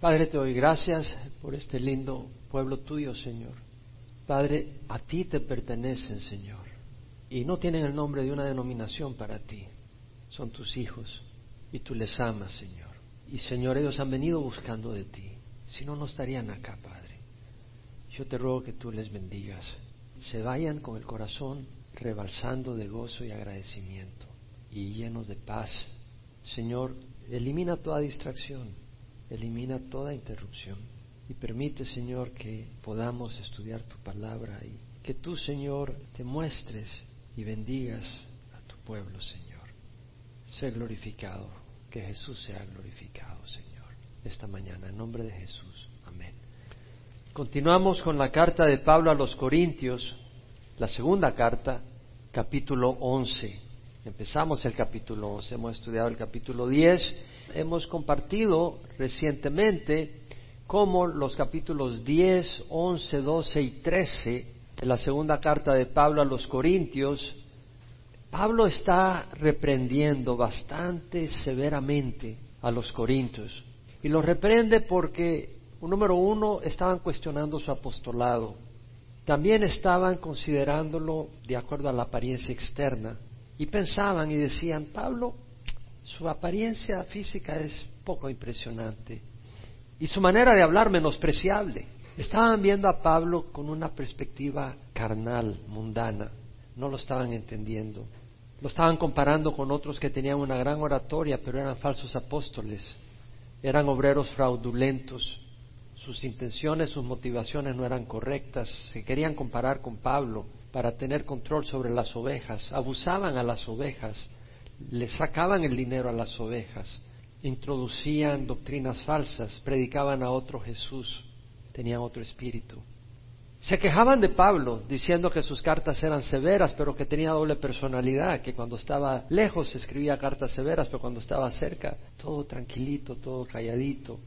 Padre, te doy gracias por este lindo pueblo tuyo, Señor. Padre, a ti te pertenecen, Señor. Y no tienen el nombre de una denominación para ti. Son tus hijos y tú les amas, Señor. Y, Señor, ellos han venido buscando de ti. Si no, no estarían acá, Padre. Yo te ruego que tú les bendigas. Se vayan con el corazón rebalsando de gozo y agradecimiento y llenos de paz. Señor, elimina toda distracción, elimina toda interrupción y permite, Señor, que podamos estudiar tu palabra y que tú, Señor, te muestres y bendigas a tu pueblo, Señor. Sé glorificado, que Jesús sea glorificado, Señor, esta mañana, en nombre de Jesús. Amén. Continuamos con la carta de Pablo a los Corintios, la segunda carta, capítulo 11. Empezamos el capítulo 11, hemos estudiado el capítulo 10, hemos compartido recientemente cómo los capítulos 10, 11, 12 y 13 de la segunda carta de Pablo a los Corintios, Pablo está reprendiendo bastante severamente a los Corintios. Y los reprende porque, número uno, estaban cuestionando su apostolado. También estaban considerándolo de acuerdo a la apariencia externa. Y pensaban y decían, Pablo, su apariencia física es poco impresionante y su manera de hablar menospreciable. Estaban viendo a Pablo con una perspectiva carnal, mundana, no lo estaban entendiendo. Lo estaban comparando con otros que tenían una gran oratoria, pero eran falsos apóstoles, eran obreros fraudulentos, sus intenciones, sus motivaciones no eran correctas, se querían comparar con Pablo para tener control sobre las ovejas, abusaban a las ovejas, le sacaban el dinero a las ovejas, introducían doctrinas falsas, predicaban a otro Jesús, tenían otro espíritu. Se quejaban de Pablo, diciendo que sus cartas eran severas, pero que tenía doble personalidad, que cuando estaba lejos escribía cartas severas, pero cuando estaba cerca, todo tranquilito, todo calladito.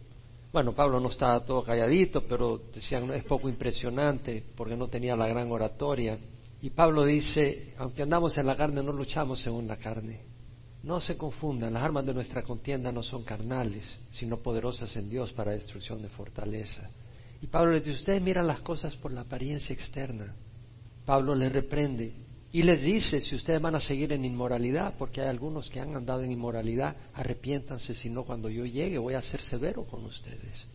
Bueno, Pablo no estaba todo calladito, pero decían es poco impresionante porque no tenía la gran oratoria. Y Pablo dice, aunque andamos en la carne, no luchamos según la carne. No se confundan, las armas de nuestra contienda no son carnales, sino poderosas en Dios para destrucción de fortaleza. Y Pablo les dice, ustedes miran las cosas por la apariencia externa. Pablo les reprende y les dice, si ustedes van a seguir en inmoralidad, porque hay algunos que han andado en inmoralidad, arrepiéntanse, si no cuando yo llegue voy a ser severo con ustedes.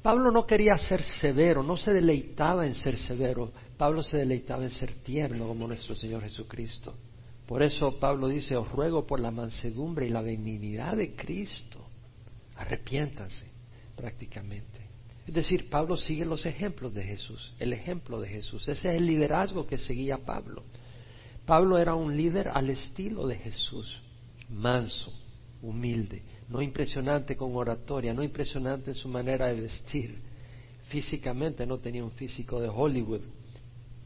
Pablo no quería ser severo, no se deleitaba en ser severo, Pablo se deleitaba en ser tierno como nuestro Señor Jesucristo. Por eso Pablo dice, os ruego por la mansedumbre y la benignidad de Cristo, arrepiéntanse prácticamente. Es decir, Pablo sigue los ejemplos de Jesús, el ejemplo de Jesús. Ese es el liderazgo que seguía Pablo. Pablo era un líder al estilo de Jesús, manso, humilde, no impresionante con oratoria, no impresionante en su manera de vestir. Físicamente no tenía un físico de Hollywood.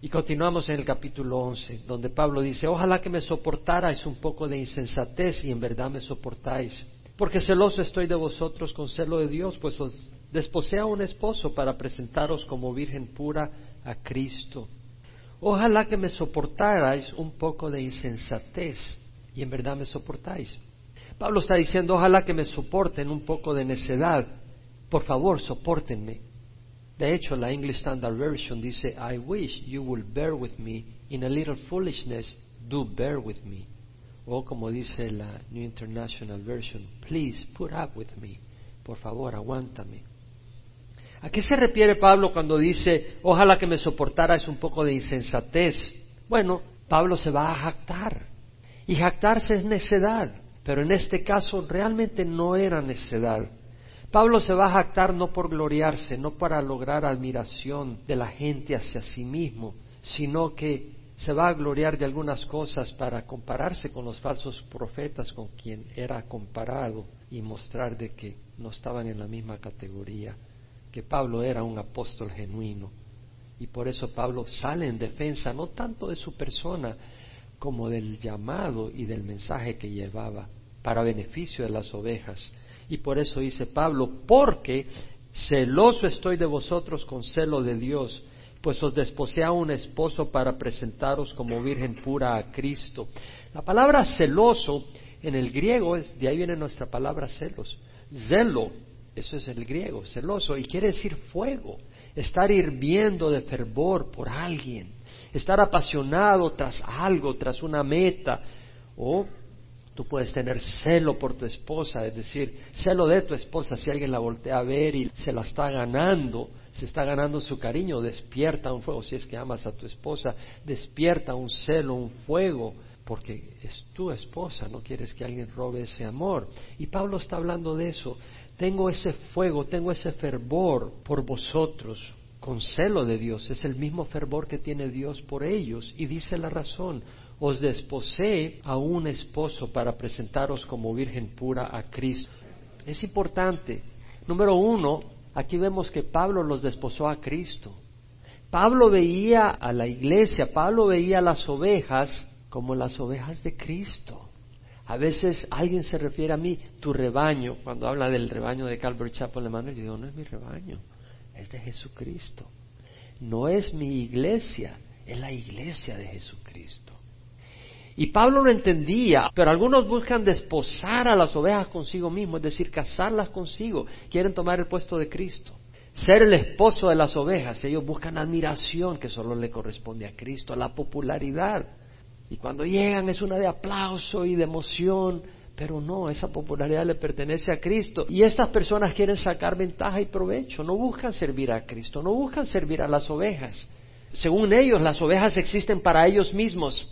Y continuamos en el capítulo 11, donde Pablo dice, ojalá que me soportarais un poco de insensatez y en verdad me soportáis, porque celoso estoy de vosotros con celo de Dios, pues os desposé a un esposo para presentaros como virgen pura a Cristo. Ojalá que me soportarais un poco de insensatez y en verdad me soportáis. Pablo está diciendo, ojalá que me soporten un poco de necedad. Por favor, soportenme. De hecho, la English Standard Version dice, I wish you will bear with me in a little foolishness, do bear with me. O como dice la New International Version, please put up with me. Por favor, aguántame. ¿A qué se refiere Pablo cuando dice, ojalá que me soportaras un poco de insensatez? Bueno, Pablo se va a jactar. Y jactarse es necedad, pero en este caso realmente no era necedad. Pablo se va a jactar no por gloriarse, no para lograr admiración de la gente hacia sí mismo, sino que se va a gloriar de algunas cosas para compararse con los falsos profetas con quien era comparado y mostrar de que no estaban en la misma categoría que Pablo era un apóstol genuino. Y por eso Pablo sale en defensa no tanto de su persona como del llamado y del mensaje que llevaba para beneficio de las ovejas. Y por eso dice Pablo, porque celoso estoy de vosotros con celo de Dios, pues os desposé un esposo para presentaros como virgen pura a Cristo. La palabra celoso en el griego es, de ahí viene nuestra palabra celos. Zelo Eso es el griego, celoso, y quiere decir fuego, estar hirviendo de fervor por alguien, estar apasionado tras algo, tras una meta, o tú puedes tener celo por tu esposa, es decir, celo de tu esposa si alguien la voltea a ver y se la está ganando, se está ganando su cariño, despierta un fuego, si es que amas a tu esposa, despierta un celo, un fuego, porque es tu esposa, no quieres que alguien robe ese amor. Y Pablo está hablando de eso, tengo ese fuego, tengo ese fervor por vosotros, con celo de Dios, es el mismo fervor que tiene Dios por ellos, y dice la razón, os desposé a un esposo para presentaros como virgen pura a Cristo. Es importante. Número uno, aquí vemos que Pablo los desposó a Cristo. Pablo veía a la iglesia, Pablo veía a las ovejas como las ovejas de Cristo. A veces alguien se refiere a mí, tu rebaño, cuando habla del rebaño de Calvary Chapel, hermano, yo digo, no es mi rebaño, es de Jesucristo. No es mi iglesia, es la iglesia de Jesucristo. Y Pablo lo entendía, pero algunos buscan desposar a las ovejas consigo mismo, es decir, casarlas consigo, quieren tomar el puesto de Cristo, ser el esposo de las ovejas, ellos buscan admiración que solo le corresponde a Cristo, la popularidad. Y cuando llegan es una de aplauso y de emoción, pero no, esa popularidad le pertenece a Cristo. Y estas personas quieren sacar ventaja y provecho, no buscan servir a Cristo, no buscan servir a las ovejas. Según ellos, las ovejas existen para ellos mismos,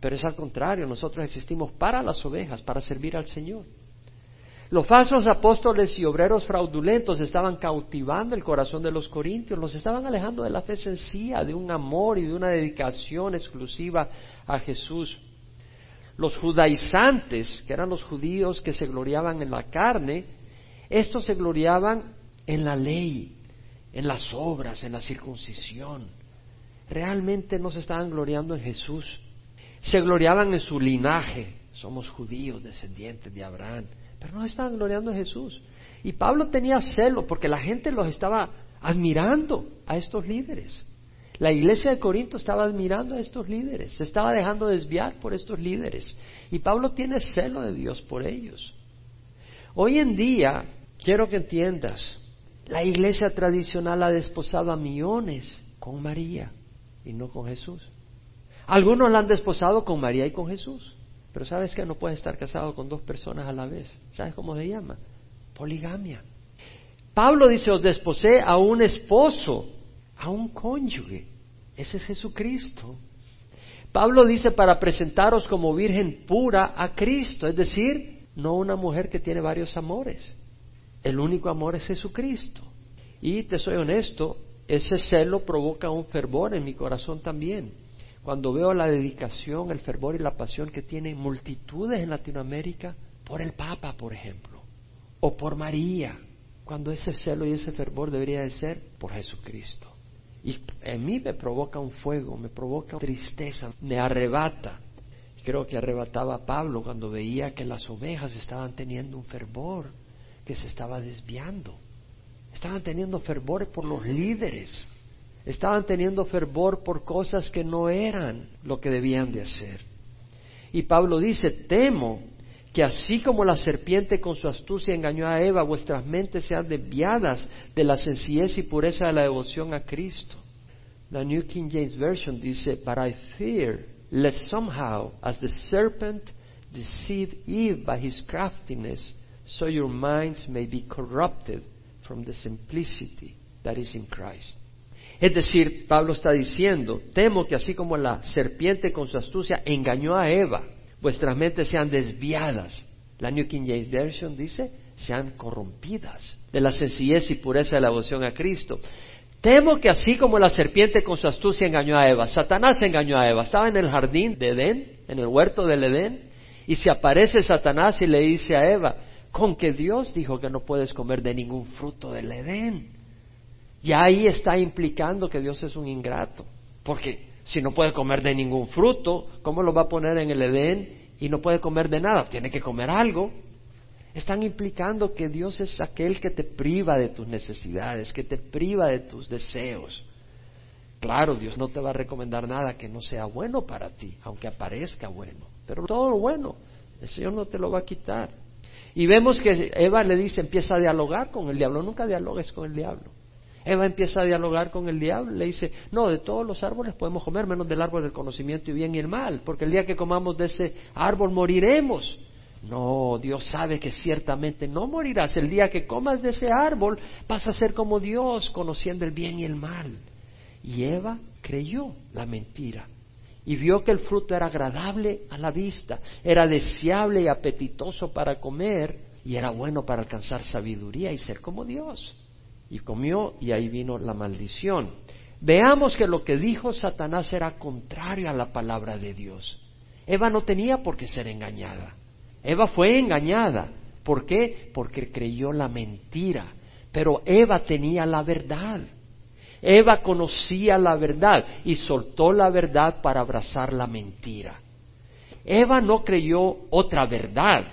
pero es al contrario, nosotros existimos para las ovejas, para servir al Señor. Los falsos apóstoles y obreros fraudulentos estaban cautivando el corazón de los corintios, los estaban alejando de la fe sencilla, de un amor y de una dedicación exclusiva a Jesús. Los judaizantes, que eran los judíos que se gloriaban en la carne, estos se gloriaban en la ley, en las obras, en la circuncisión. Realmente no se estaban gloriando en Jesús se gloriaban en su linaje, somos judíos, descendientes de Abraham, pero no estaban gloriando en Jesús. Y Pablo tenía celo porque la gente los estaba admirando a estos líderes. La iglesia de Corinto estaba admirando a estos líderes, se estaba dejando desviar por estos líderes. Y Pablo tiene celo de Dios por ellos. Hoy en día, quiero que entiendas, la iglesia tradicional ha desposado a millones con María y no con Jesús. Algunos la han desposado con María y con Jesús. Pero sabes que no puedes estar casado con dos personas a la vez. ¿Sabes cómo se llama? Poligamia. Pablo dice, os desposé a un esposo, a un cónyuge. Ese es Jesucristo. Pablo dice para presentaros como virgen pura a Cristo, es decir, no una mujer que tiene varios amores. El único amor es Jesucristo. Y te soy honesto, ese celo provoca un fervor en mi corazón también. Cuando veo la dedicación, el fervor y la pasión que tienen multitudes en Latinoamérica por el Papa, por ejemplo, o por María, cuando ese celo y ese fervor debería de ser por Jesucristo. Y en mí me provoca un fuego, me provoca tristeza, me arrebata. Creo que arrebataba a Pablo cuando veía que las ovejas estaban teniendo un fervor que se estaba desviando. Estaban teniendo fervor por los líderes, Estaban teniendo fervor por cosas que no eran lo que debían de hacer. Y Pablo dice, temo que así como la serpiente con su astucia engañó a Eva, vuestras mentes sean desviadas de la sencillez y pureza de la devoción a Cristo. La New King James Version dice, but I fear lest somehow, as the serpent deceived Eve by his craftiness, so your minds may be corrupted from the simplicity that is in Christ. Es decir, Pablo está diciendo, temo que así como la serpiente con su astucia engañó a Eva, vuestras mentes sean desviadas. La New King James Version dice, sean corrompidas de la sencillez y pureza de la devoción a Cristo. Temo que así como la serpiente con su astucia engañó a Eva, Satanás engañó a Eva, estaba en el jardín de Edén, en el huerto del Edén, y se aparece Satanás y le dice a Eva, con que Dios dijo que no puedes comer de ningún fruto del Edén. Ya ahí está implicando que Dios es un ingrato, porque si no puede comer de ningún fruto, ¿cómo lo va a poner en el Edén y no puede comer de nada? Tiene que comer algo. Están implicando que Dios es aquel que te priva de tus necesidades, que te priva de tus deseos. Claro, Dios no te va a recomendar nada que no sea bueno para ti, aunque aparezca bueno, pero todo lo bueno, el Señor no te lo va a quitar. Y vemos que Eva le dice, empieza a dialogar con el diablo. Nunca dialogues con el diablo. Eva empieza a dialogar con el diablo. Le dice, no, de todos los árboles podemos comer, menos del árbol del conocimiento y bien y el mal, porque el día que comamos de ese árbol moriremos. No, Dios sabe que ciertamente no morirás. El día que comas de ese árbol vas a ser como Dios, conociendo el bien y el mal. Y Eva creyó la mentira y vio que el fruto era agradable a la vista, era deseable y apetitoso para comer y era bueno para alcanzar sabiduría y ser como Dios. Y comió y ahí vino la maldición. Veamos que lo que dijo Satanás era contrario a la palabra de Dios. Eva no tenía por qué ser engañada. Eva fue engañada. ¿Por qué? Porque creyó la mentira. Pero Eva tenía la verdad. Eva conocía la verdad y soltó la verdad para abrazar la mentira. Eva no creyó otra verdad.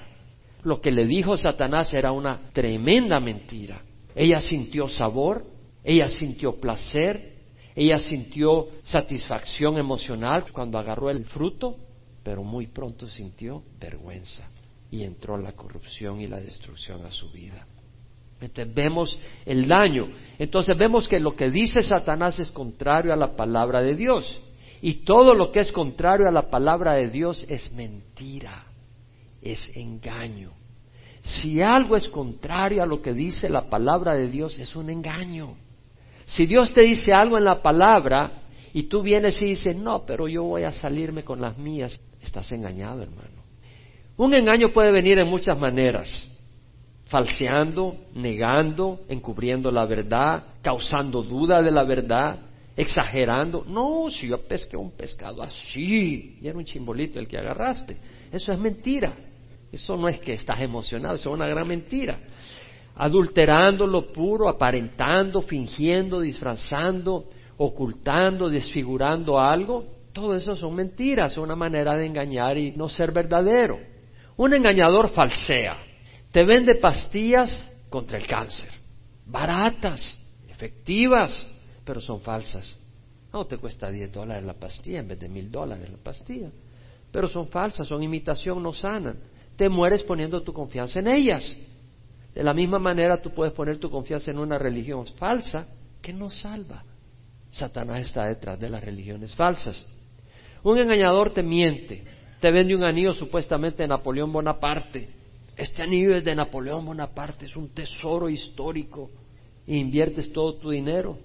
Lo que le dijo Satanás era una tremenda mentira. Ella sintió sabor, ella sintió placer, ella sintió satisfacción emocional cuando agarró el fruto, pero muy pronto sintió vergüenza y entró la corrupción y la destrucción a su vida. Entonces vemos el daño. Entonces vemos que lo que dice Satanás es contrario a la palabra de Dios. Y todo lo que es contrario a la palabra de Dios es mentira, es engaño. Si algo es contrario a lo que dice la palabra de Dios, es un engaño. Si Dios te dice algo en la palabra y tú vienes y dices, no, pero yo voy a salirme con las mías, estás engañado, hermano. Un engaño puede venir en muchas maneras falseando, negando, encubriendo la verdad, causando duda de la verdad, exagerando. No, si yo pesqué un pescado así, y era un chimbolito el que agarraste. Eso es mentira. Eso no es que estás emocionado, eso es una gran mentira. Adulterando lo puro, aparentando, fingiendo, disfrazando, ocultando, desfigurando algo, todo eso son mentiras, una manera de engañar y no ser verdadero. Un engañador falsea te vende pastillas contra el cáncer, baratas, efectivas, pero son falsas. No te cuesta 10 dólares la pastilla en vez de mil dólares la pastilla. Pero son falsas, son imitación, no sanan. Te mueres poniendo tu confianza en ellas. De la misma manera tú puedes poner tu confianza en una religión falsa que no salva. Satanás está detrás de las religiones falsas. Un engañador te miente, te vende un anillo supuestamente de Napoleón Bonaparte este anillo es de Napoleón Bonaparte, es un tesoro histórico. E inviertes todo tu dinero.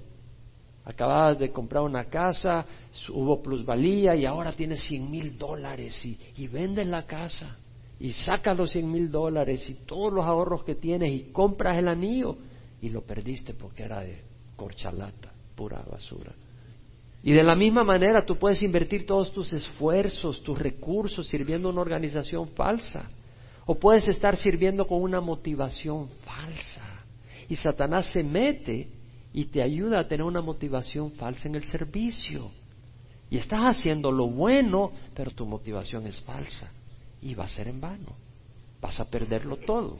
Acababas de comprar una casa, hubo plusvalía y ahora tienes cien mil dólares y, y vendes la casa y sacas los cien mil dólares y todos los ahorros que tienes y compras el anillo y lo perdiste porque era de corchalata, pura basura. Y de la misma manera tú puedes invertir todos tus esfuerzos, tus recursos sirviendo a una organización falsa. O puedes estar sirviendo con una motivación falsa. Y Satanás se mete y te ayuda a tener una motivación falsa en el servicio. Y estás haciendo lo bueno, pero tu motivación es falsa. Y va a ser en vano. Vas a perderlo todo.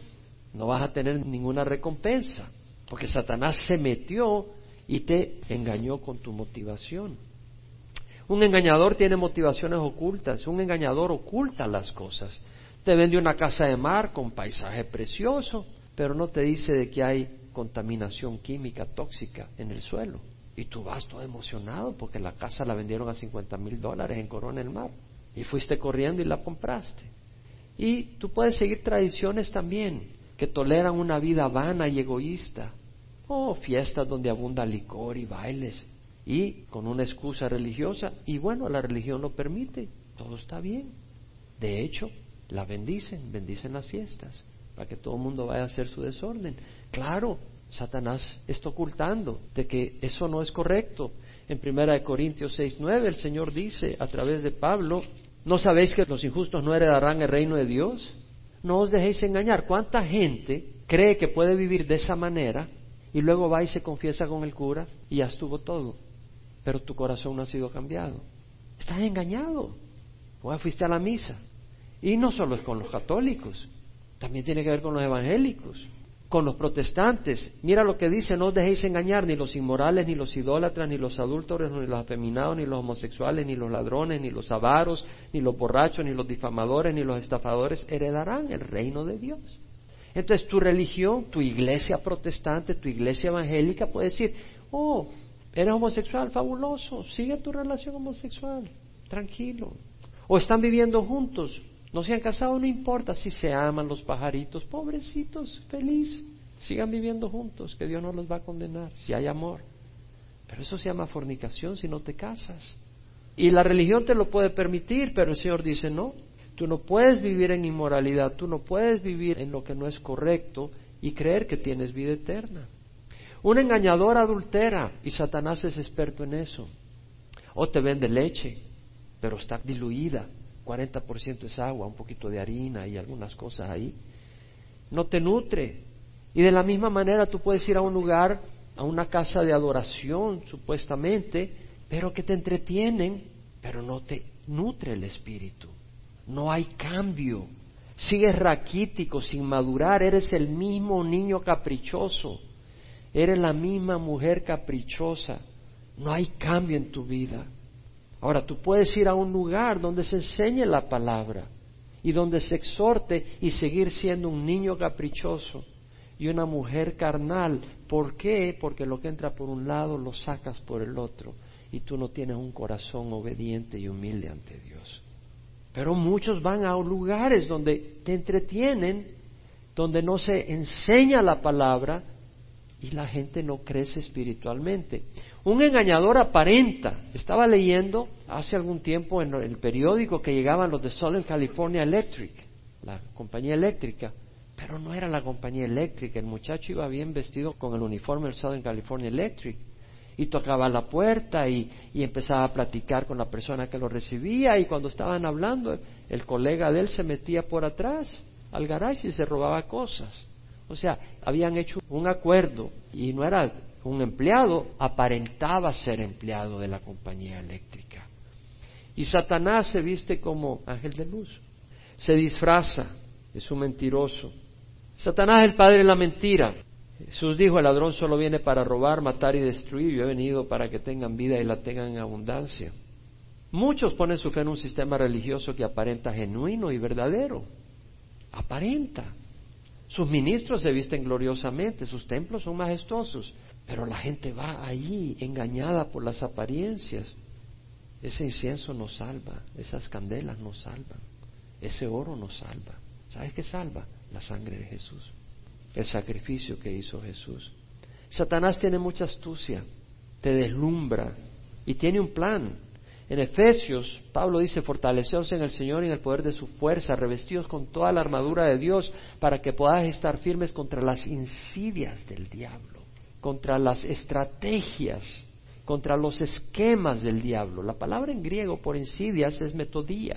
No vas a tener ninguna recompensa. Porque Satanás se metió y te engañó con tu motivación. Un engañador tiene motivaciones ocultas. Un engañador oculta las cosas. Te vende una casa de mar con paisaje precioso, pero no te dice de que hay contaminación química tóxica en el suelo. Y tú vas todo emocionado porque la casa la vendieron a 50 mil dólares en Corona del Mar. Y fuiste corriendo y la compraste. Y tú puedes seguir tradiciones también que toleran una vida vana y egoísta. Oh, fiestas donde abunda licor y bailes. Y con una excusa religiosa. Y bueno, la religión lo permite. Todo está bien. De hecho, la bendicen, bendicen las fiestas, para que todo el mundo vaya a hacer su desorden. Claro, Satanás está ocultando de que eso no es correcto. En Primera de Corintios 6:9 el Señor dice a través de Pablo, ¿no sabéis que los injustos no heredarán el reino de Dios? No os dejéis engañar. ¿Cuánta gente cree que puede vivir de esa manera y luego va y se confiesa con el cura y ya estuvo todo? Pero tu corazón no ha sido cambiado. Estás engañado. O fuiste a la misa, y no solo es con los católicos, también tiene que ver con los evangélicos, con los protestantes. Mira lo que dice, no os dejéis engañar ni los inmorales, ni los idólatras, ni los adúlteros, ni los afeminados, ni los homosexuales, ni los ladrones, ni los avaros, ni los borrachos, ni los difamadores, ni los estafadores heredarán el reino de Dios. Entonces tu religión, tu iglesia protestante, tu iglesia evangélica puede decir, oh, eres homosexual, fabuloso, sigue tu relación homosexual, tranquilo. O están viviendo juntos, no se han casado, no importa si se aman los pajaritos, pobrecitos, feliz, sigan viviendo juntos, que Dios no los va a condenar, si hay amor. Pero eso se llama fornicación si no te casas. Y la religión te lo puede permitir, pero el Señor dice no. Tú no puedes vivir en inmoralidad, tú no puedes vivir en lo que no es correcto y creer que tienes vida eterna. Un engañador adultera y Satanás es experto en eso. O te vende leche, pero está diluida, 40% es agua, un poquito de harina y algunas cosas ahí. No te nutre. Y de la misma manera tú puedes ir a un lugar, a una casa de adoración, supuestamente, pero que te entretienen, pero no te nutre el espíritu. No hay cambio. Sigues raquítico, sin madurar, eres el mismo niño caprichoso, eres la misma mujer caprichosa. No hay cambio en tu vida. Ahora tú puedes ir a un lugar donde se enseñe la palabra y donde se exhorte y seguir siendo un niño caprichoso y una mujer carnal. ¿Por qué? Porque lo que entra por un lado lo sacas por el otro y tú no tienes un corazón obediente y humilde ante Dios. Pero muchos van a lugares donde te entretienen, donde no se enseña la palabra y la gente no crece espiritualmente. Un engañador aparenta. Estaba leyendo hace algún tiempo en el periódico que llegaban los de Southern California Electric, la compañía eléctrica, pero no era la compañía eléctrica. El muchacho iba bien vestido con el uniforme del Southern California Electric y tocaba la puerta y, empezaba a platicar con la persona que lo recibía y cuando estaban hablando el colega de él se metía por atrás al garage y se robaba cosas. O sea, habían hecho un acuerdo y no era un empleado, aparentaba ser empleado de la compañía eléctrica. Y Satanás se viste como ángel de luz, se disfraza, es un mentiroso. Satanás es el padre de la mentira. Jesús dijo, el ladrón solo viene para robar, matar y destruir. Yo he venido para que tengan vida y la tengan en abundancia. Muchos ponen su fe en un sistema religioso que aparenta genuino y verdadero. Aparenta. Sus ministros se visten gloriosamente, sus templos son majestuosos, pero la gente va allí engañada por las apariencias. Ese incienso nos salva, esas candelas nos salvan, ese oro nos salva. ¿Sabes qué salva? La sangre de Jesús el sacrificio que hizo Jesús. Satanás tiene mucha astucia, te deslumbra y tiene un plan. En Efesios, Pablo dice, fortaleceos en el Señor y en el poder de su fuerza, revestidos con toda la armadura de Dios para que podáis estar firmes contra las insidias del diablo, contra las estrategias, contra los esquemas del diablo. La palabra en griego por insidias es metodía,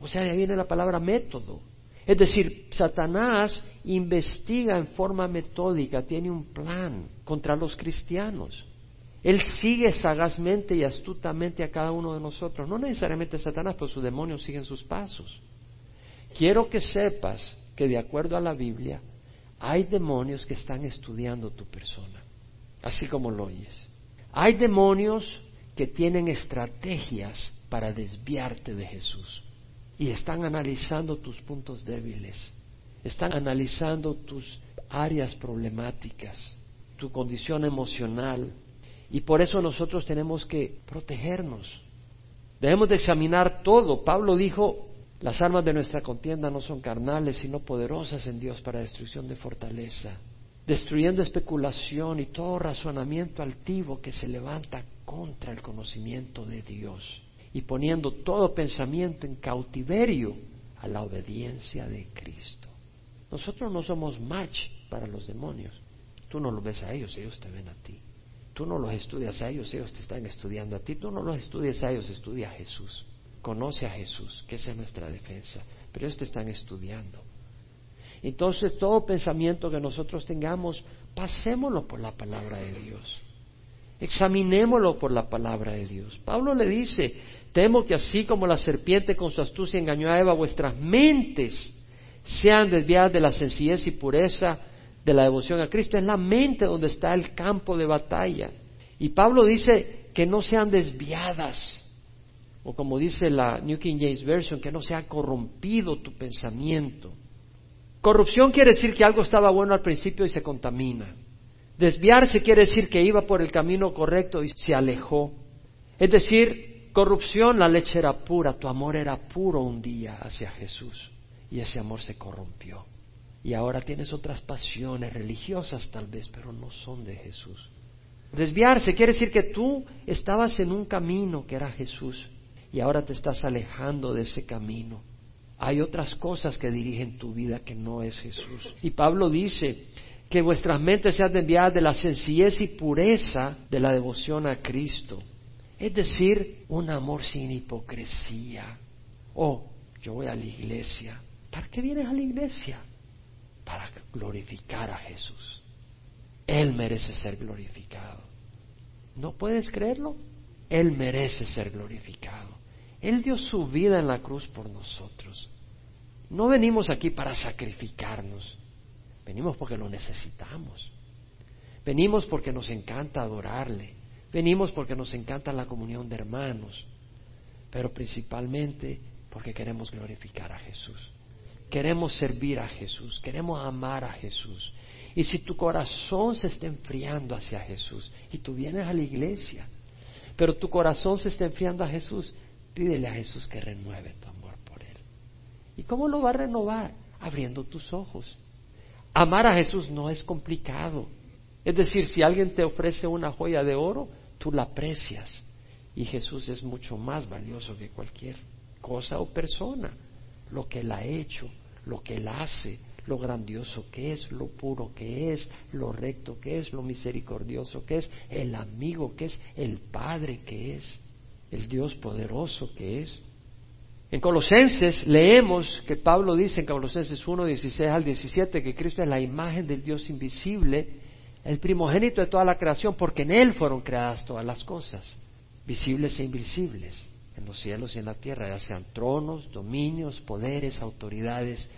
o sea, de ahí viene la palabra método. Es decir, Satanás investiga en forma metódica, tiene un plan contra los cristianos. Él sigue sagazmente y astutamente a cada uno de nosotros. No necesariamente Satanás, pero sus demonios siguen sus pasos. Quiero que sepas que de acuerdo a la Biblia, hay demonios que están estudiando tu persona, así como lo oyes. Hay demonios que tienen estrategias para desviarte de Jesús y están analizando tus puntos débiles, están analizando tus áreas problemáticas, tu condición emocional. Y por eso nosotros tenemos que protegernos. Debemos de examinar todo. Pablo dijo, las armas de nuestra contienda no son carnales, sino poderosas en Dios para destrucción de fortaleza, destruyendo especulación y todo razonamiento altivo que se levanta contra el conocimiento de Dios y poniendo todo pensamiento en cautiverio a la obediencia de Cristo. Nosotros no somos match para los demonios. Tú no los ves a ellos, ellos te ven a ti. Tú no los estudias a ellos, ellos te están estudiando a ti. Tú no los estudias a ellos, estudia a Jesús. Conoce a Jesús, que esa es nuestra defensa. Pero ellos te están estudiando. Entonces, todo pensamiento que nosotros tengamos, pasémoslo por la palabra de Dios. Examinémoslo por la palabra de Dios. Pablo le dice, Temo que así como la serpiente con su astucia engañó a Eva, vuestras mentes sean desviadas de la sencillez y pureza de la devoción a Cristo. Es la mente donde está el campo de batalla. Y Pablo dice que no sean desviadas, o como dice la New King James Version, que no sea corrompido tu pensamiento. Corrupción quiere decir que algo estaba bueno al principio y se contamina. Desviarse quiere decir que iba por el camino correcto y se alejó. Es decir, corrupción, la leche era pura, tu amor era puro un día hacia Jesús y ese amor se corrompió. Y ahora tienes otras pasiones religiosas tal vez, pero no son de Jesús. Desviarse quiere decir que tú estabas en un camino que era Jesús y ahora te estás alejando de ese camino. Hay otras cosas que dirigen tu vida que no es Jesús. Y Pablo dice que vuestras mentes sean desviadas de la sencillez y pureza de la devoción a Cristo. Es decir, un amor sin hipocresía. Oh, yo voy a la iglesia. ¿Para qué vienes a la iglesia? Para glorificar a Jesús. Él merece ser glorificado. ¿No puedes creerlo? Él merece ser glorificado. Él dio su vida en la cruz por nosotros. No venimos aquí para sacrificarnos. Venimos porque lo necesitamos. Venimos porque nos encanta adorarle. Venimos porque nos encanta la comunión de hermanos. Pero principalmente porque queremos glorificar a Jesús. Queremos servir a Jesús. Queremos amar a Jesús. Y si tu corazón se está enfriando hacia Jesús y tú vienes a la iglesia, pero tu corazón se está enfriando a Jesús, pídele a Jesús que renueve tu amor por Él. ¿Y cómo lo va a renovar? Abriendo tus ojos. Amar a Jesús no es complicado. Es decir, si alguien te ofrece una joya de oro, tú la aprecias. Y Jesús es mucho más valioso que cualquier cosa o persona. Lo que Él ha hecho, lo que Él hace, lo grandioso que es, lo puro que es, lo recto que es, lo misericordioso que es, el amigo que es, el Padre que es, el Dios poderoso que es. En Colosenses leemos que Pablo dice en Colosenses 1, 16 al 17 que Cristo es la imagen del Dios invisible, el primogénito de toda la creación, porque en Él fueron creadas todas las cosas, visibles e invisibles, en los cielos y en la tierra, ya sean tronos, dominios, poderes, autoridades,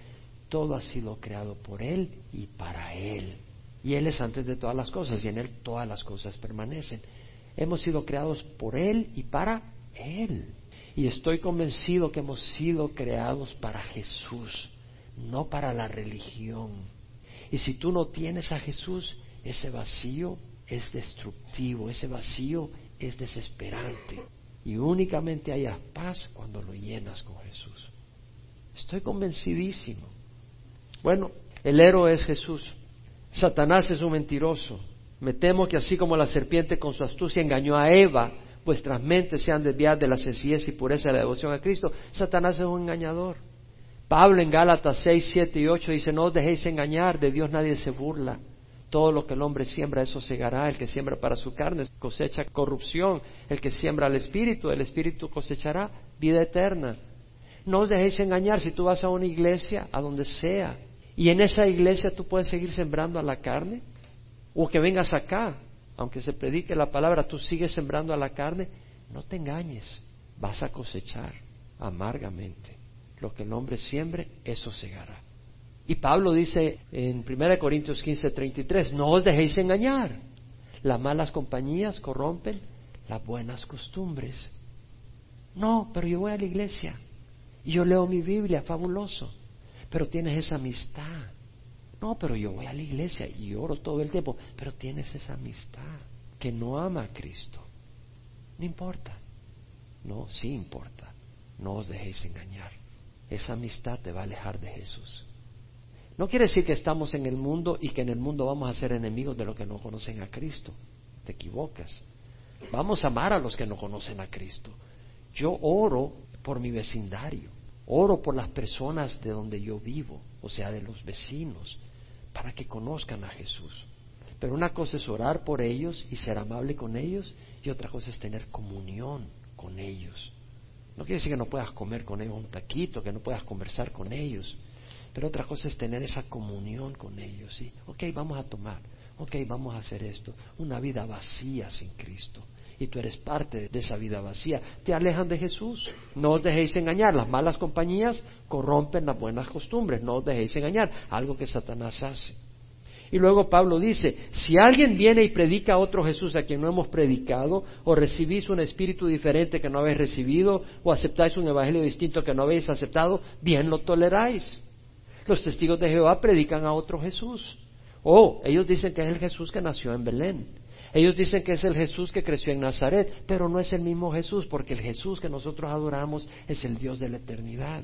todo ha sido creado por Él y para Él. Y Él es antes de todas las cosas y en Él todas las cosas permanecen. Hemos sido creados por Él y para Él. Y estoy convencido que hemos sido creados para Jesús, no para la religión. Y si tú no tienes a Jesús, ese vacío es destructivo, ese vacío es desesperante. Y únicamente hayas paz cuando lo llenas con Jesús. Estoy convencidísimo. Bueno, el héroe es Jesús. Satanás es un mentiroso. Me temo que así como la serpiente con su astucia engañó a Eva, vuestras mentes sean desviadas de la sencillez y pureza de la devoción a Cristo. Satanás es un engañador. Pablo en Gálatas 6, 7 y 8 dice, no os dejéis engañar, de Dios nadie se burla. Todo lo que el hombre siembra, eso segará. El que siembra para su carne cosecha corrupción. El que siembra al Espíritu, el Espíritu cosechará vida eterna. No os dejéis engañar si tú vas a una iglesia, a donde sea, y en esa iglesia tú puedes seguir sembrando a la carne. O que vengas acá, aunque se predique la palabra, tú sigues sembrando a la carne. No te engañes, vas a cosechar amargamente. Lo que el hombre siembre, eso segará. Y Pablo dice en 1 Corintios 15, 33, no os dejéis engañar. Las malas compañías corrompen las buenas costumbres. No, pero yo voy a la iglesia y yo leo mi Biblia, fabuloso pero tienes esa amistad. No, pero yo voy a la iglesia y oro todo el tiempo, pero tienes esa amistad que no ama a Cristo. No importa. No, sí importa. No os dejéis engañar. Esa amistad te va a alejar de Jesús. No quiere decir que estamos en el mundo y que en el mundo vamos a ser enemigos de los que no conocen a Cristo. Te equivocas. Vamos a amar a los que no conocen a Cristo. Yo oro por mi vecindario. Oro por las personas de donde yo vivo, o sea, de los vecinos, para que conozcan a Jesús. Pero una cosa es orar por ellos y ser amable con ellos, y otra cosa es tener comunión con ellos. No quiere decir que no puedas comer con ellos un taquito, que no puedas conversar con ellos, pero otra cosa es tener esa comunión con ellos. ¿sí? Ok, vamos a tomar, ok, vamos a hacer esto. Una vida vacía sin Cristo y tú eres parte de esa vida vacía. Te alejan de Jesús. No os dejéis engañar. Las malas compañías corrompen las buenas costumbres. No os dejéis engañar. Algo que Satanás hace. Y luego Pablo dice, si alguien viene y predica a otro Jesús a quien no hemos predicado, o recibís un espíritu diferente que no habéis recibido, o aceptáis un evangelio distinto que no habéis aceptado, bien lo toleráis. Los testigos de Jehová predican a otro Jesús. Oh, ellos dicen que es el Jesús que nació en Belén. Ellos dicen que es el Jesús que creció en Nazaret, pero no es el mismo Jesús, porque el Jesús que nosotros adoramos es el Dios de la eternidad.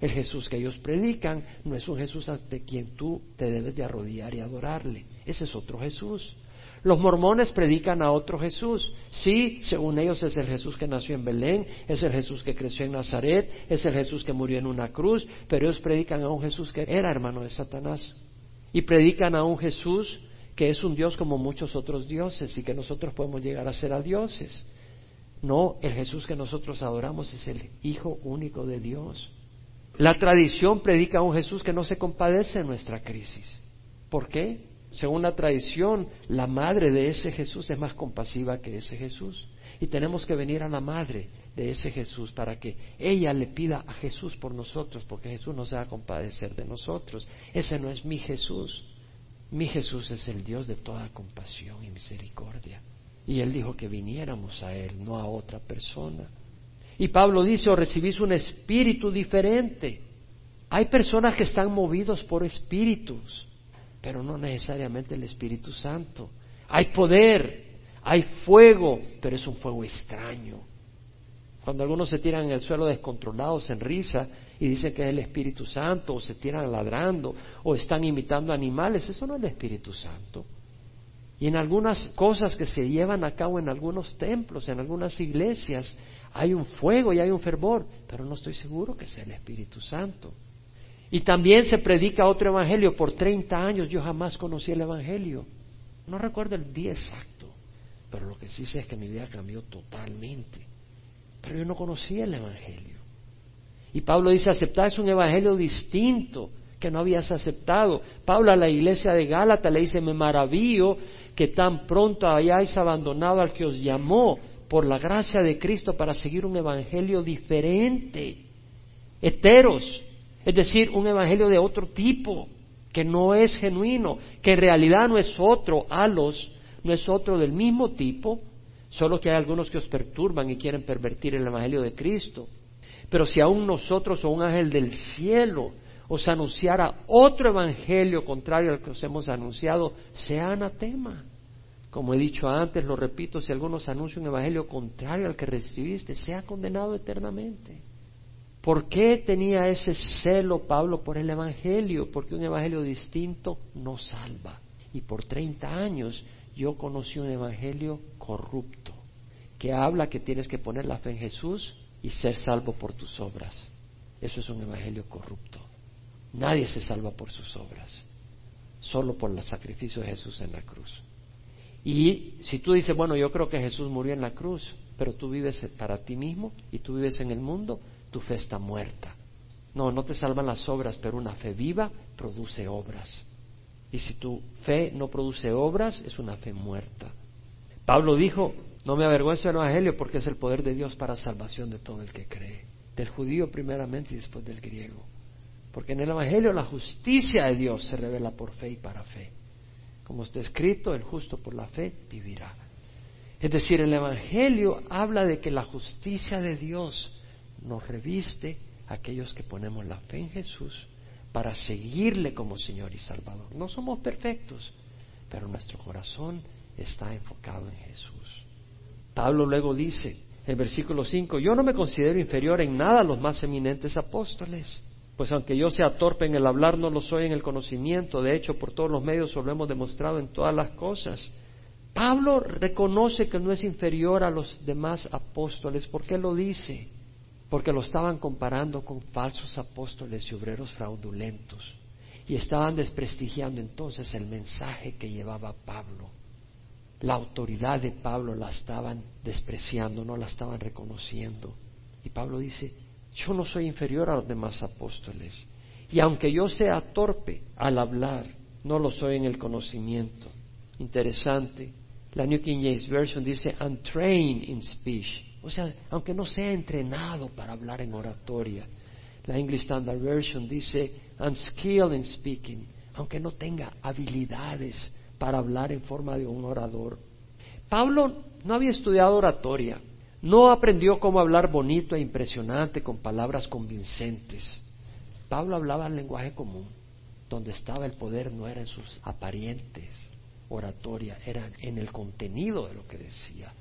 El Jesús que ellos predican no es un Jesús ante quien tú te debes de arrodillar y adorarle. Ese es otro Jesús. Los mormones predican a otro Jesús. Sí, según ellos es el Jesús que nació en Belén, es el Jesús que creció en Nazaret, es el Jesús que murió en una cruz, pero ellos predican a un Jesús que era hermano de Satanás. Y predican a un Jesús que es un Dios como muchos otros dioses y que nosotros podemos llegar a ser a dioses. No, el Jesús que nosotros adoramos es el Hijo único de Dios. La tradición predica a un Jesús que no se compadece en nuestra crisis. ¿Por qué? Según la tradición, la madre de ese Jesús es más compasiva que ese Jesús. Y tenemos que venir a la madre de ese Jesús para que ella le pida a Jesús por nosotros, porque Jesús no se va a compadecer de nosotros. Ese no es mi Jesús. Mi Jesús es el Dios de toda compasión y misericordia. Y Él dijo que viniéramos a Él, no a otra persona. Y Pablo dice, o recibís un espíritu diferente. Hay personas que están movidos por espíritus pero no necesariamente el Espíritu Santo. Hay poder, hay fuego, pero es un fuego extraño. Cuando algunos se tiran en el suelo descontrolados en risa y dicen que es el Espíritu Santo, o se tiran ladrando, o están imitando animales, eso no es el Espíritu Santo. Y en algunas cosas que se llevan a cabo en algunos templos, en algunas iglesias, hay un fuego y hay un fervor, pero no estoy seguro que sea el Espíritu Santo. Y también se predica otro evangelio. Por 30 años yo jamás conocí el evangelio. No recuerdo el día exacto, pero lo que sí sé es que mi vida cambió totalmente. Pero yo no conocía el evangelio. Y Pablo dice, aceptáis un evangelio distinto que no habías aceptado. Pablo a la iglesia de Gálata le dice, me maravillo que tan pronto hayáis abandonado al que os llamó por la gracia de Cristo para seguir un evangelio diferente. Heteros, es decir, un evangelio de otro tipo, que no es genuino, que en realidad no es otro, alos, no es otro del mismo tipo, solo que hay algunos que os perturban y quieren pervertir el evangelio de Cristo. Pero si aún nosotros o un ángel del cielo os anunciara otro evangelio contrario al que os hemos anunciado, sea anatema. Como he dicho antes, lo repito, si algunos anuncia un evangelio contrario al que recibiste, sea condenado eternamente. ¿Por qué tenía ese celo Pablo por el Evangelio? Porque un Evangelio distinto no salva. Y por 30 años yo conocí un Evangelio corrupto, que habla que tienes que poner la fe en Jesús y ser salvo por tus obras. Eso es un Evangelio corrupto. Nadie se salva por sus obras, solo por el sacrificio de Jesús en la cruz. Y si tú dices, bueno, yo creo que Jesús murió en la cruz, pero tú vives para ti mismo y tú vives en el mundo, tu fe está muerta. No, no te salvan las obras, pero una fe viva produce obras. Y si tu fe no produce obras, es una fe muerta. Pablo dijo, no me avergüenzo del Evangelio porque es el poder de Dios para salvación de todo el que cree, del judío primeramente y después del griego. Porque en el Evangelio la justicia de Dios se revela por fe y para fe. Como está escrito, el justo por la fe vivirá. Es decir, el Evangelio habla de que la justicia de Dios nos reviste aquellos que ponemos la fe en Jesús para seguirle como Señor y Salvador. No somos perfectos, pero nuestro corazón está enfocado en Jesús. Pablo luego dice, en versículo 5, yo no me considero inferior en nada a los más eminentes apóstoles, pues aunque yo sea torpe en el hablar, no lo soy en el conocimiento, de hecho por todos los medios lo hemos demostrado en todas las cosas. Pablo reconoce que no es inferior a los demás apóstoles, ¿por qué lo dice? Porque lo estaban comparando con falsos apóstoles y obreros fraudulentos y estaban desprestigiando entonces el mensaje que llevaba Pablo. La autoridad de Pablo la estaban despreciando, no la estaban reconociendo. Y Pablo dice, yo no soy inferior a los demás apóstoles. Y aunque yo sea torpe al hablar, no lo soy en el conocimiento. Interesante. La New King James Version dice, untrained in speech. O sea, aunque no sea entrenado para hablar en oratoria. La English Standard Version dice, unskilled in speaking, aunque no tenga habilidades para hablar en forma de un orador. Pablo no había estudiado oratoria, no aprendió cómo hablar bonito e impresionante con palabras convincentes. Pablo hablaba el lenguaje común. Donde estaba el poder no era en sus apariencias oratoria, era en el contenido de lo que decía,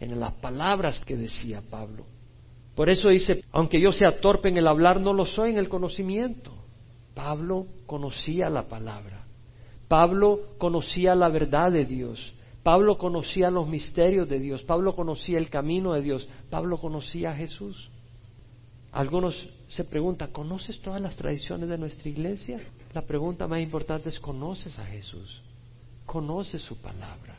en las palabras que decía Pablo. Por eso dice, aunque yo sea torpe en el hablar, no lo soy en el conocimiento. Pablo conocía la palabra. Pablo conocía la verdad de Dios. Pablo conocía los misterios de Dios. Pablo conocía el camino de Dios. Pablo conocía a Jesús. Algunos se preguntan, ¿conoces todas las tradiciones de nuestra iglesia? La pregunta más importante es, ¿conoces a Jesús? ¿Conoces su palabra?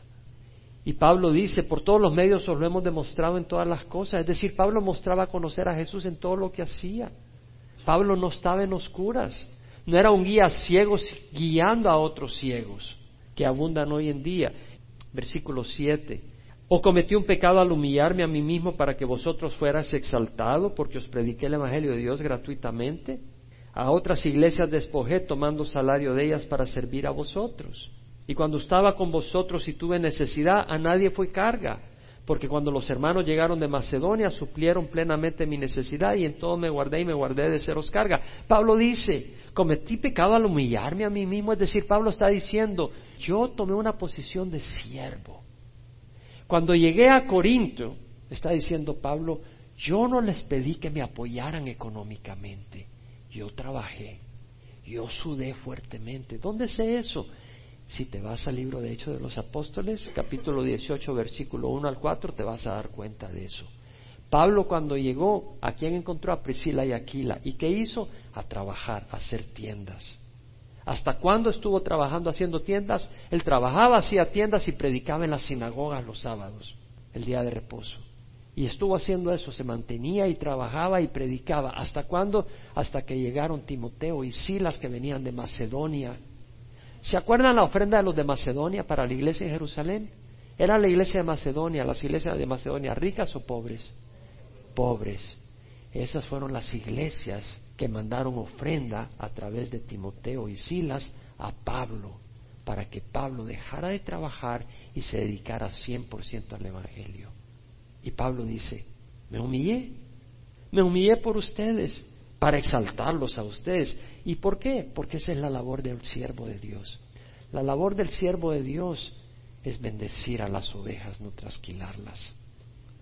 Y Pablo dice, por todos los medios os lo hemos demostrado en todas las cosas. Es decir, Pablo mostraba conocer a Jesús en todo lo que hacía. Pablo no estaba en oscuras. No era un guía ciego guiando a otros ciegos que abundan hoy en día. Versículo 7. ¿O cometí un pecado al humillarme a mí mismo para que vosotros fueras exaltados porque os prediqué el Evangelio de Dios gratuitamente? A otras iglesias despojé tomando salario de ellas para servir a vosotros. Y cuando estaba con vosotros y tuve necesidad, a nadie fue carga, porque cuando los hermanos llegaron de Macedonia, suplieron plenamente mi necesidad y en todo me guardé y me guardé de seros carga. Pablo dice, cometí pecado al humillarme a mí mismo, es decir, Pablo está diciendo, yo tomé una posición de siervo. Cuando llegué a Corinto, está diciendo Pablo, yo no les pedí que me apoyaran económicamente, yo trabajé, yo sudé fuertemente. ¿Dónde sé eso? Si te vas al libro de Hechos de los Apóstoles, capítulo 18, versículo 1 al 4, te vas a dar cuenta de eso. Pablo cuando llegó, ¿a quién encontró? A Priscila y Aquila. ¿Y qué hizo? A trabajar, a hacer tiendas. ¿Hasta cuándo estuvo trabajando haciendo tiendas? Él trabajaba, hacía tiendas y predicaba en las sinagogas los sábados, el día de reposo. Y estuvo haciendo eso, se mantenía y trabajaba y predicaba. ¿Hasta cuándo? Hasta que llegaron Timoteo y Silas que venían de Macedonia ¿Se acuerdan la ofrenda de los de Macedonia para la iglesia de Jerusalén? ¿Era la iglesia de Macedonia, las iglesias de Macedonia ricas o pobres? Pobres. Esas fueron las iglesias que mandaron ofrenda a través de Timoteo y Silas a Pablo, para que Pablo dejara de trabajar y se dedicara 100% al Evangelio. Y Pablo dice, me humillé, me humillé por ustedes, para exaltarlos a ustedes. ¿Y por qué? Porque esa es la labor del siervo de Dios. La labor del siervo de Dios es bendecir a las ovejas, no trasquilarlas.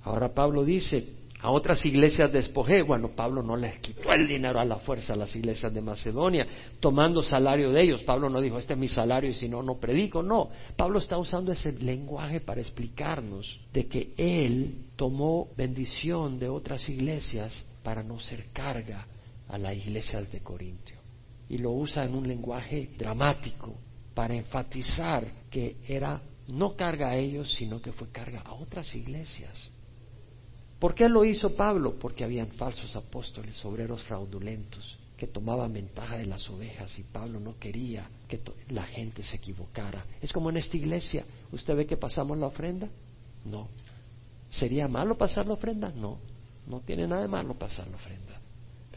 Ahora Pablo dice, a otras iglesias despojé. Bueno, Pablo no les quitó el dinero a la fuerza a las iglesias de Macedonia, tomando salario de ellos. Pablo no dijo, este es mi salario y si no, no predico. No, Pablo está usando ese lenguaje para explicarnos de que él tomó bendición de otras iglesias para no ser carga a las iglesias de Corintio. Y lo usa en un lenguaje dramático para enfatizar que era no carga a ellos, sino que fue carga a otras iglesias. ¿Por qué lo hizo Pablo? Porque habían falsos apóstoles, obreros fraudulentos, que tomaban ventaja de las ovejas y Pablo no quería que la gente se equivocara. Es como en esta iglesia, ¿usted ve que pasamos la ofrenda? No. ¿Sería malo pasar la ofrenda? No. No tiene nada de malo pasar la ofrenda.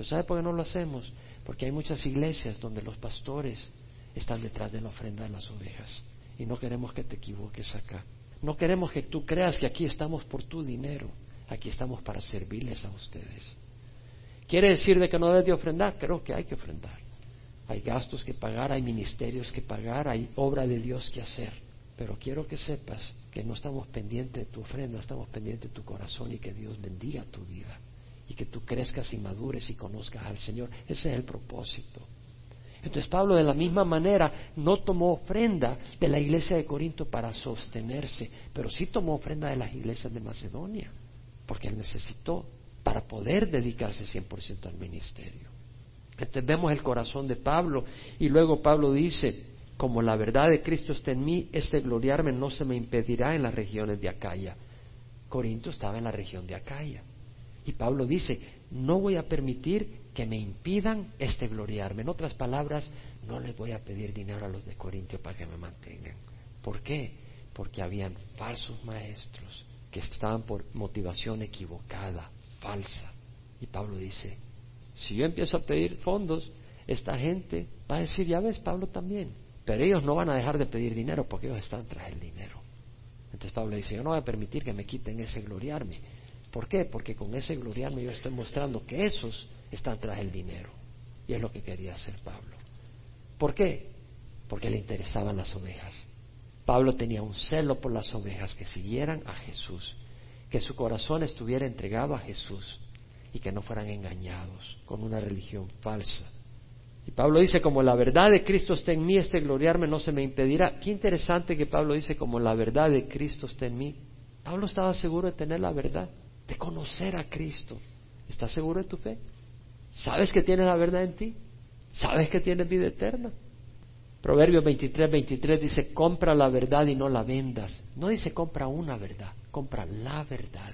¿Sabe por qué no lo hacemos? Porque hay muchas iglesias donde los pastores están detrás de la ofrenda de las ovejas. Y no queremos que te equivoques acá. No queremos que tú creas que aquí estamos por tu dinero. Aquí estamos para servirles a ustedes. ¿Quiere decir de que no debes de ofrendar? Creo que hay que ofrendar. Hay gastos que pagar, hay ministerios que pagar, hay obra de Dios que hacer. Pero quiero que sepas que no estamos pendientes de tu ofrenda, estamos pendientes de tu corazón y que Dios bendiga tu vida y que tú crezcas y madures y conozcas al Señor. Ese es el propósito. Entonces Pablo de la misma manera no tomó ofrenda de la iglesia de Corinto para sostenerse, pero sí tomó ofrenda de las iglesias de Macedonia, porque él necesitó para poder dedicarse 100% al ministerio. Entonces vemos el corazón de Pablo y luego Pablo dice, como la verdad de Cristo está en mí, este gloriarme no se me impedirá en las regiones de Acaya. Corinto estaba en la región de Acaya. Y Pablo dice, no voy a permitir que me impidan este gloriarme. En otras palabras, no les voy a pedir dinero a los de Corintio para que me mantengan. ¿Por qué? Porque habían falsos maestros que estaban por motivación equivocada, falsa. Y Pablo dice, si yo empiezo a pedir fondos, esta gente va a decir, ya ves, Pablo también. Pero ellos no van a dejar de pedir dinero porque ellos están tras el dinero. Entonces Pablo dice, yo no voy a permitir que me quiten ese gloriarme. ¿Por qué? Porque con ese gloriarme yo estoy mostrando que esos están tras el dinero. Y es lo que quería hacer Pablo. ¿Por qué? Porque le interesaban las ovejas. Pablo tenía un celo por las ovejas que siguieran a Jesús, que su corazón estuviera entregado a Jesús y que no fueran engañados con una religión falsa. Y Pablo dice, como la verdad de Cristo está en mí, este gloriarme no se me impedirá. Qué interesante que Pablo dice, como la verdad de Cristo está en mí. Pablo estaba seguro de tener la verdad, de conocer a Cristo. ¿Estás seguro de tu fe? ¿Sabes que tienes la verdad en ti? ¿Sabes que tienes vida eterna? Proverbios 23, 23 dice, compra la verdad y no la vendas. No dice compra una verdad, compra la verdad.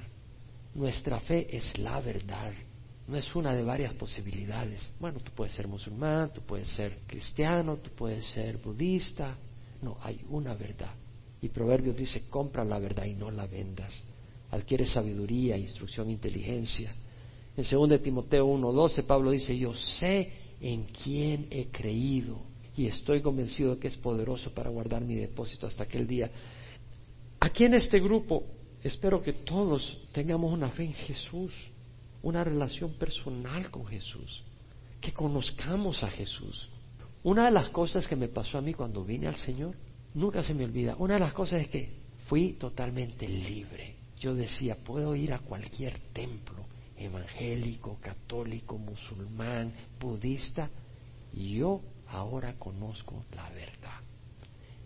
Nuestra fe es la verdad, no es una de varias posibilidades. Bueno, tú puedes ser musulmán, tú puedes ser cristiano, tú puedes ser budista. No, hay una verdad. Y Proverbios dice, compra la verdad y no la vendas. Adquiere sabiduría, instrucción, inteligencia. En 2 Timoteo 1.12 Pablo dice, yo sé en quién he creído y estoy convencido de que es poderoso para guardar mi depósito hasta aquel día. Aquí en este grupo espero que todos tengamos una fe en Jesús, una relación personal con Jesús, que conozcamos a Jesús. Una de las cosas que me pasó a mí cuando vine al Señor, nunca se me olvida, una de las cosas es que fui totalmente libre. Yo decía, puedo ir a cualquier templo, evangélico, católico, musulmán, budista, y yo ahora conozco la verdad.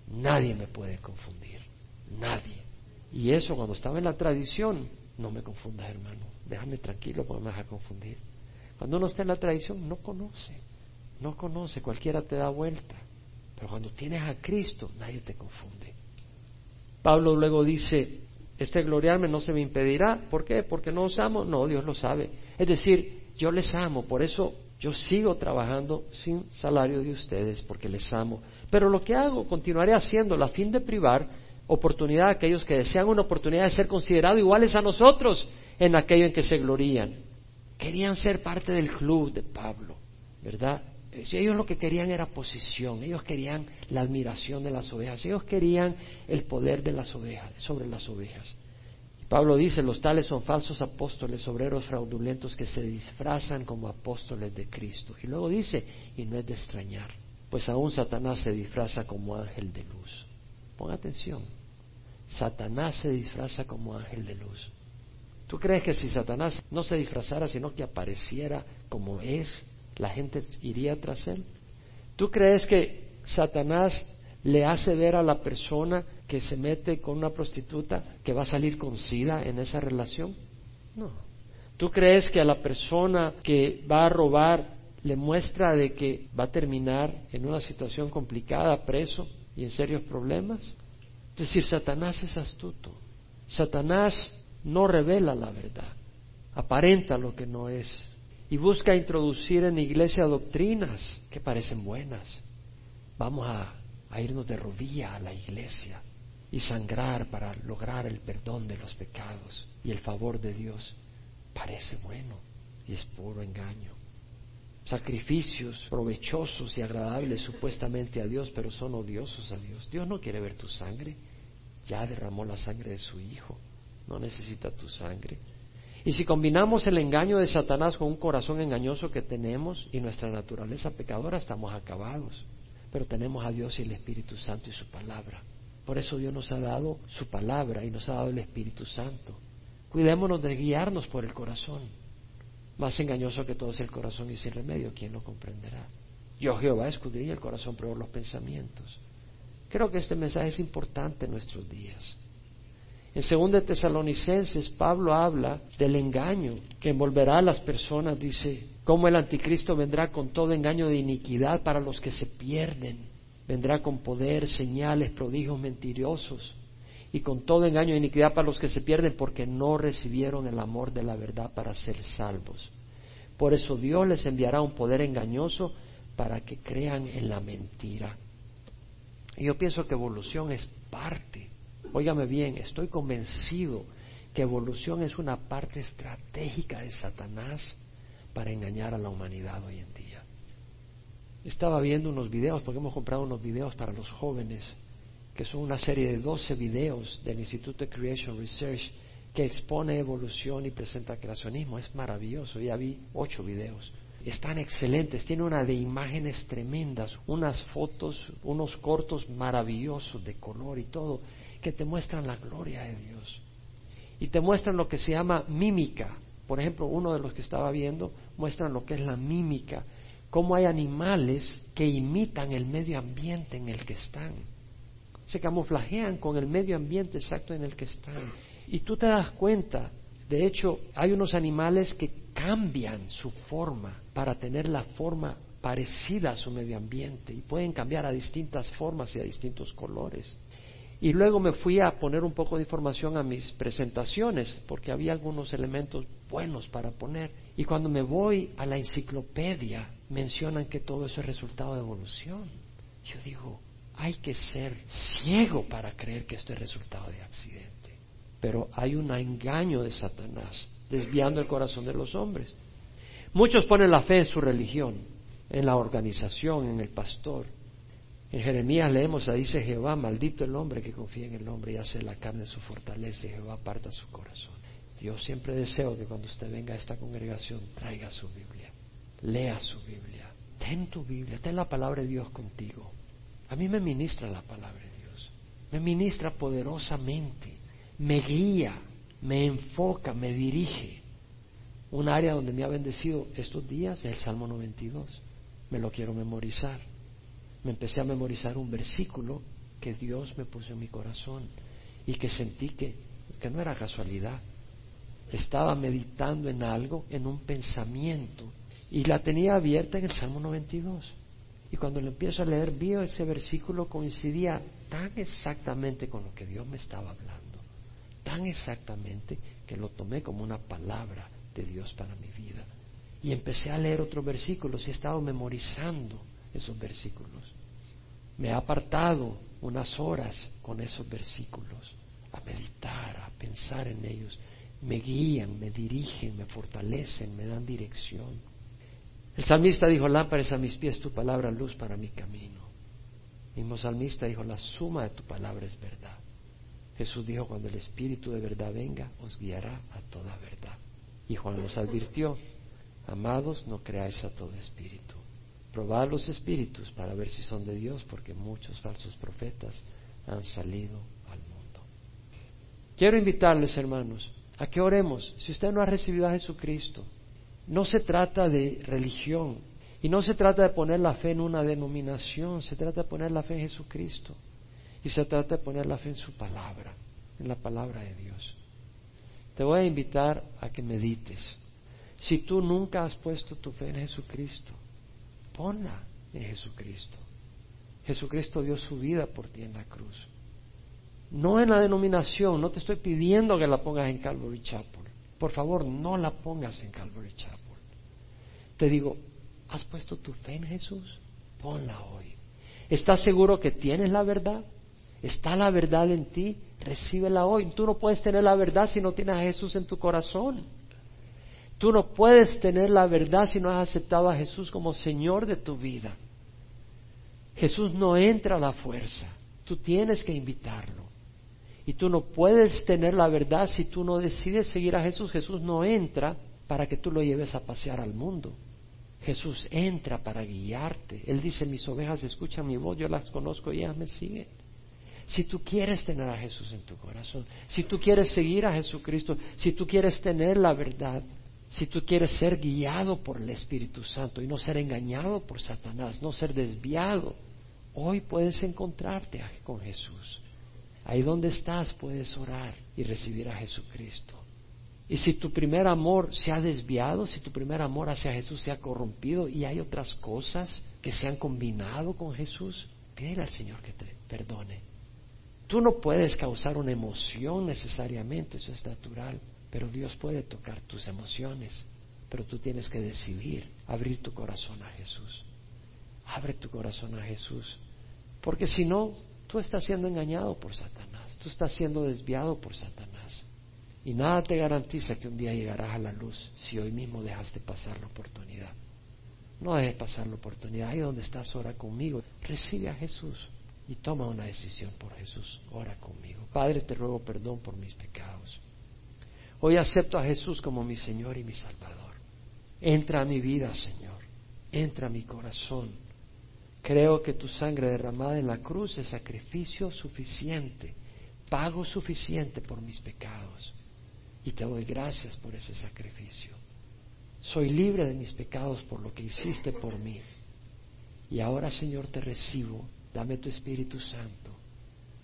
Nadie me puede confundir, nadie. Y eso cuando estaba en la tradición, no me confundas hermano, déjame tranquilo porque me vas a confundir. Cuando uno está en la tradición, no conoce, no conoce, cualquiera te da vuelta. Pero cuando tienes a Cristo, nadie te confunde. Pablo luego dice, este gloriarme no se me impedirá. ¿Por qué? Porque no os amo. No, Dios lo sabe. Es decir, yo les amo, por eso yo sigo trabajando sin salario de ustedes, porque les amo. Pero lo que hago, continuaré haciendo a fin de privar oportunidad a aquellos que desean una oportunidad de ser considerados iguales a nosotros en aquello en que se glorían. Querían ser parte del club de Pablo, ¿verdad? Ellos lo que querían era posición, ellos querían la admiración de las ovejas, ellos querían el poder de las ovejas, sobre las ovejas. Pablo dice, los tales son falsos apóstoles, obreros fraudulentos que se disfrazan como apóstoles de Cristo. Y luego dice, y no es de extrañar, pues aún Satanás se disfraza como ángel de luz. Pon atención, Satanás se disfraza como ángel de luz. ¿Tú crees que si Satanás no se disfrazara, sino que apareciera como es, la gente iría tras él? ¿Tú crees que Satanás le hace ver a la persona que se mete con una prostituta que va a salir con sida en esa relación? No. ¿Tú crees que a la persona que va a robar le muestra de que va a terminar en una situación complicada, preso y en serios problemas? Es decir, Satanás es astuto. Satanás no revela la verdad, aparenta lo que no es y busca introducir en la iglesia doctrinas que parecen buenas. Vamos a, irnos de rodilla a la iglesia y sangrar para lograr el perdón de los pecados y el favor de Dios. Parece bueno y es puro engaño. Sacrificios provechosos y agradables supuestamente a Dios, pero son odiosos a Dios. Dios no quiere ver tu sangre. Ya derramó la sangre de su Hijo no necesita tu sangre. Y si combinamos el engaño de Satanás con un corazón engañoso que tenemos y nuestra naturaleza pecadora, estamos acabados. Pero tenemos a Dios y el Espíritu Santo y su palabra. Por eso Dios nos ha dado su palabra y nos ha dado el Espíritu Santo. Cuidémonos de guiarnos por el corazón. Más engañoso que todo es el corazón y sin remedio, ¿quién lo comprenderá? Yo Jehová escudriña el corazón, pero los pensamientos. Creo que este mensaje es importante en nuestros días. En 2 Tesalonicenses, Pablo habla del engaño que envolverá a las personas, dice, cómo el anticristo vendrá con todo engaño de iniquidad para los que se pierden, vendrá con poder, señales, prodigios mentirosos y con todo engaño de iniquidad para los que se pierden porque no recibieron el amor de la verdad para ser salvos. Por eso Dios les enviará un poder engañoso para que crean en la mentira. Y yo pienso que evolución es parte Óigame bien, estoy convencido que evolución es una parte estratégica de Satanás para engañar a la humanidad hoy en día. Estaba viendo unos videos, porque hemos comprado unos videos para los jóvenes, que son una serie de 12 videos del Instituto de Creation Research que expone evolución y presenta creacionismo. Es maravilloso, ya vi ocho videos. están excelentes, tiene una de imágenes tremendas, unas fotos, unos cortos maravillosos de color y todo, que te muestran la gloria de Dios. Y te muestran lo que se llama mímica. Por ejemplo, uno de los que estaba viendo muestran lo que es la mímica, cómo hay animales que imitan el medio ambiente en el que están. Se camuflajean con el medio ambiente exacto en el que están. Y tú te das cuenta, de hecho, hay unos animales que cambian su forma para tener la forma parecida a su medio ambiente y pueden cambiar a distintas formas y a distintos colores. Y luego me fui a poner un poco de información a mis presentaciones, porque había algunos elementos buenos para poner. Y cuando me voy a la enciclopedia, mencionan que todo eso es resultado de evolución. Yo digo, hay que ser ciego para creer que esto es resultado de accidente. Pero hay un engaño de Satanás, desviando el corazón de los hombres. Muchos ponen la fe en su religión, en la organización, en el pastor. En Jeremías leemos, ahí dice Jehová, maldito el hombre que confía en el hombre y hace la carne su fortaleza y Jehová aparta su corazón. Yo siempre deseo que cuando usted venga a esta congregación traiga su Biblia, lea su Biblia, ten tu Biblia, ten la palabra de Dios contigo. A mí me ministra la palabra de Dios, me ministra poderosamente, me guía, me enfoca, me dirige. Un área donde me ha bendecido estos días es el Salmo 92. Me lo quiero memorizar me empecé a memorizar un versículo que Dios me puso en mi corazón y que sentí que, que no era casualidad. Estaba meditando en algo, en un pensamiento, y la tenía abierta en el Salmo 92. Y cuando lo empiezo a leer, vi ese versículo coincidía tan exactamente con lo que Dios me estaba hablando, tan exactamente que lo tomé como una palabra de Dios para mi vida. Y empecé a leer otros versículos y he estado memorizando esos versículos. Me ha apartado unas horas con esos versículos, a meditar, a pensar en ellos. Me guían, me dirigen, me fortalecen, me dan dirección. El salmista dijo, lámparas a mis pies tu palabra, luz para mi camino. El mismo salmista dijo, la suma de tu palabra es verdad. Jesús dijo, cuando el Espíritu de verdad venga, os guiará a toda verdad. Y Juan nos advirtió, amados, no creáis a todo espíritu, probar los espíritus para ver si son de Dios, porque muchos falsos profetas han salido al mundo. Quiero invitarles, hermanos, a que oremos. Si usted no ha recibido a Jesucristo, no se trata de religión y no se trata de poner la fe en una denominación, se trata de poner la fe en Jesucristo y se trata de poner la fe en su palabra, en la palabra de Dios. Te voy a invitar a que medites. Si tú nunca has puesto tu fe en Jesucristo, ponla en Jesucristo. Jesucristo dio su vida por ti en la cruz. No en la denominación, no te estoy pidiendo que la pongas en Calvary Chapel. Por favor, no la pongas en Calvary Chapel. Te digo, ¿has puesto tu fe en Jesús? Ponla hoy. ¿Estás seguro que tienes la verdad? ¿Está la verdad en ti? Recíbela hoy. Tú no puedes tener la verdad si no tienes a Jesús en tu corazón. Tú no puedes tener la verdad si no has aceptado a Jesús como Señor de tu vida. Jesús no entra a la fuerza, tú tienes que invitarlo. Y tú no puedes tener la verdad si tú no decides seguir a Jesús. Jesús no entra para que tú lo lleves a pasear al mundo. Jesús entra para guiarte. Él dice, mis ovejas escuchan mi voz, yo las conozco y ellas me siguen. Si tú quieres tener a Jesús en tu corazón, si tú quieres seguir a Jesucristo, si tú quieres tener la verdad, si tú quieres ser guiado por el Espíritu Santo y no ser engañado por Satanás, no ser desviado, hoy puedes encontrarte con Jesús. Ahí donde estás puedes orar y recibir a Jesucristo. Y si tu primer amor se ha desviado, si tu primer amor hacia Jesús se ha corrompido y hay otras cosas que se han combinado con Jesús, pídele al Señor que te perdone. Tú no puedes causar una emoción necesariamente, eso es natural. Pero Dios puede tocar tus emociones, pero tú tienes que decidir abrir tu corazón a Jesús. Abre tu corazón a Jesús, porque si no, tú estás siendo engañado por Satanás, tú estás siendo desviado por Satanás. Y nada te garantiza que un día llegarás a la luz si hoy mismo dejaste pasar la oportunidad. No dejes pasar la oportunidad. Ahí donde estás, ora conmigo. Recibe a Jesús y toma una decisión por Jesús. Ora conmigo. Padre, te ruego perdón por mis pecados. Hoy acepto a Jesús como mi Señor y mi Salvador. Entra a mi vida, Señor. Entra a mi corazón. Creo que tu sangre derramada en la cruz es sacrificio suficiente, pago suficiente por mis pecados. Y te doy gracias por ese sacrificio. Soy libre de mis pecados por lo que hiciste por mí. Y ahora, Señor, te recibo. Dame tu Espíritu Santo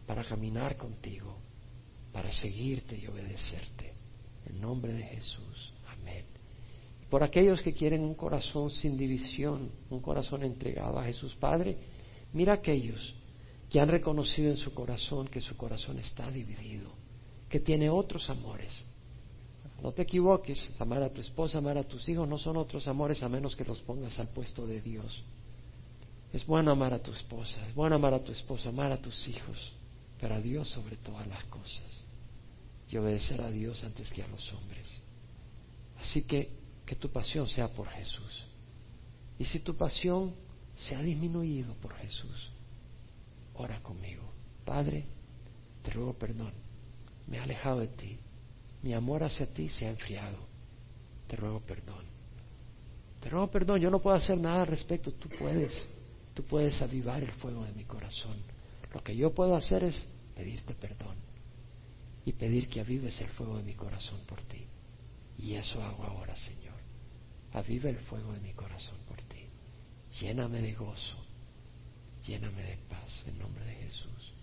para caminar contigo, para seguirte y obedecerte. En nombre de Jesús. Amén. Por aquellos que quieren un corazón sin división, un corazón entregado a Jesús Padre, mira aquellos que han reconocido en su corazón que su corazón está dividido, que tiene otros amores. No te equivoques, amar a tu esposa, amar a tus hijos no son otros amores a menos que los pongas al puesto de Dios. Es bueno amar a tu esposa, es bueno amar a tu esposa, amar a tus hijos, pero a Dios sobre todas las cosas y obedecer a Dios antes que a los hombres. Así que que tu pasión sea por Jesús. Y si tu pasión se ha disminuido por Jesús, ora conmigo. Padre, te ruego perdón. Me he alejado de ti. Mi amor hacia ti se ha enfriado. Te ruego perdón. Te ruego perdón. Yo no puedo hacer nada al respecto. Tú puedes. Tú puedes avivar el fuego de mi corazón. Lo que yo puedo hacer es pedirte perdón y pedir que avives el fuego de mi corazón por ti. Y eso hago ahora, Señor. Aviva el fuego de mi corazón por ti. Lléname de gozo. Lléname de paz en nombre de Jesús.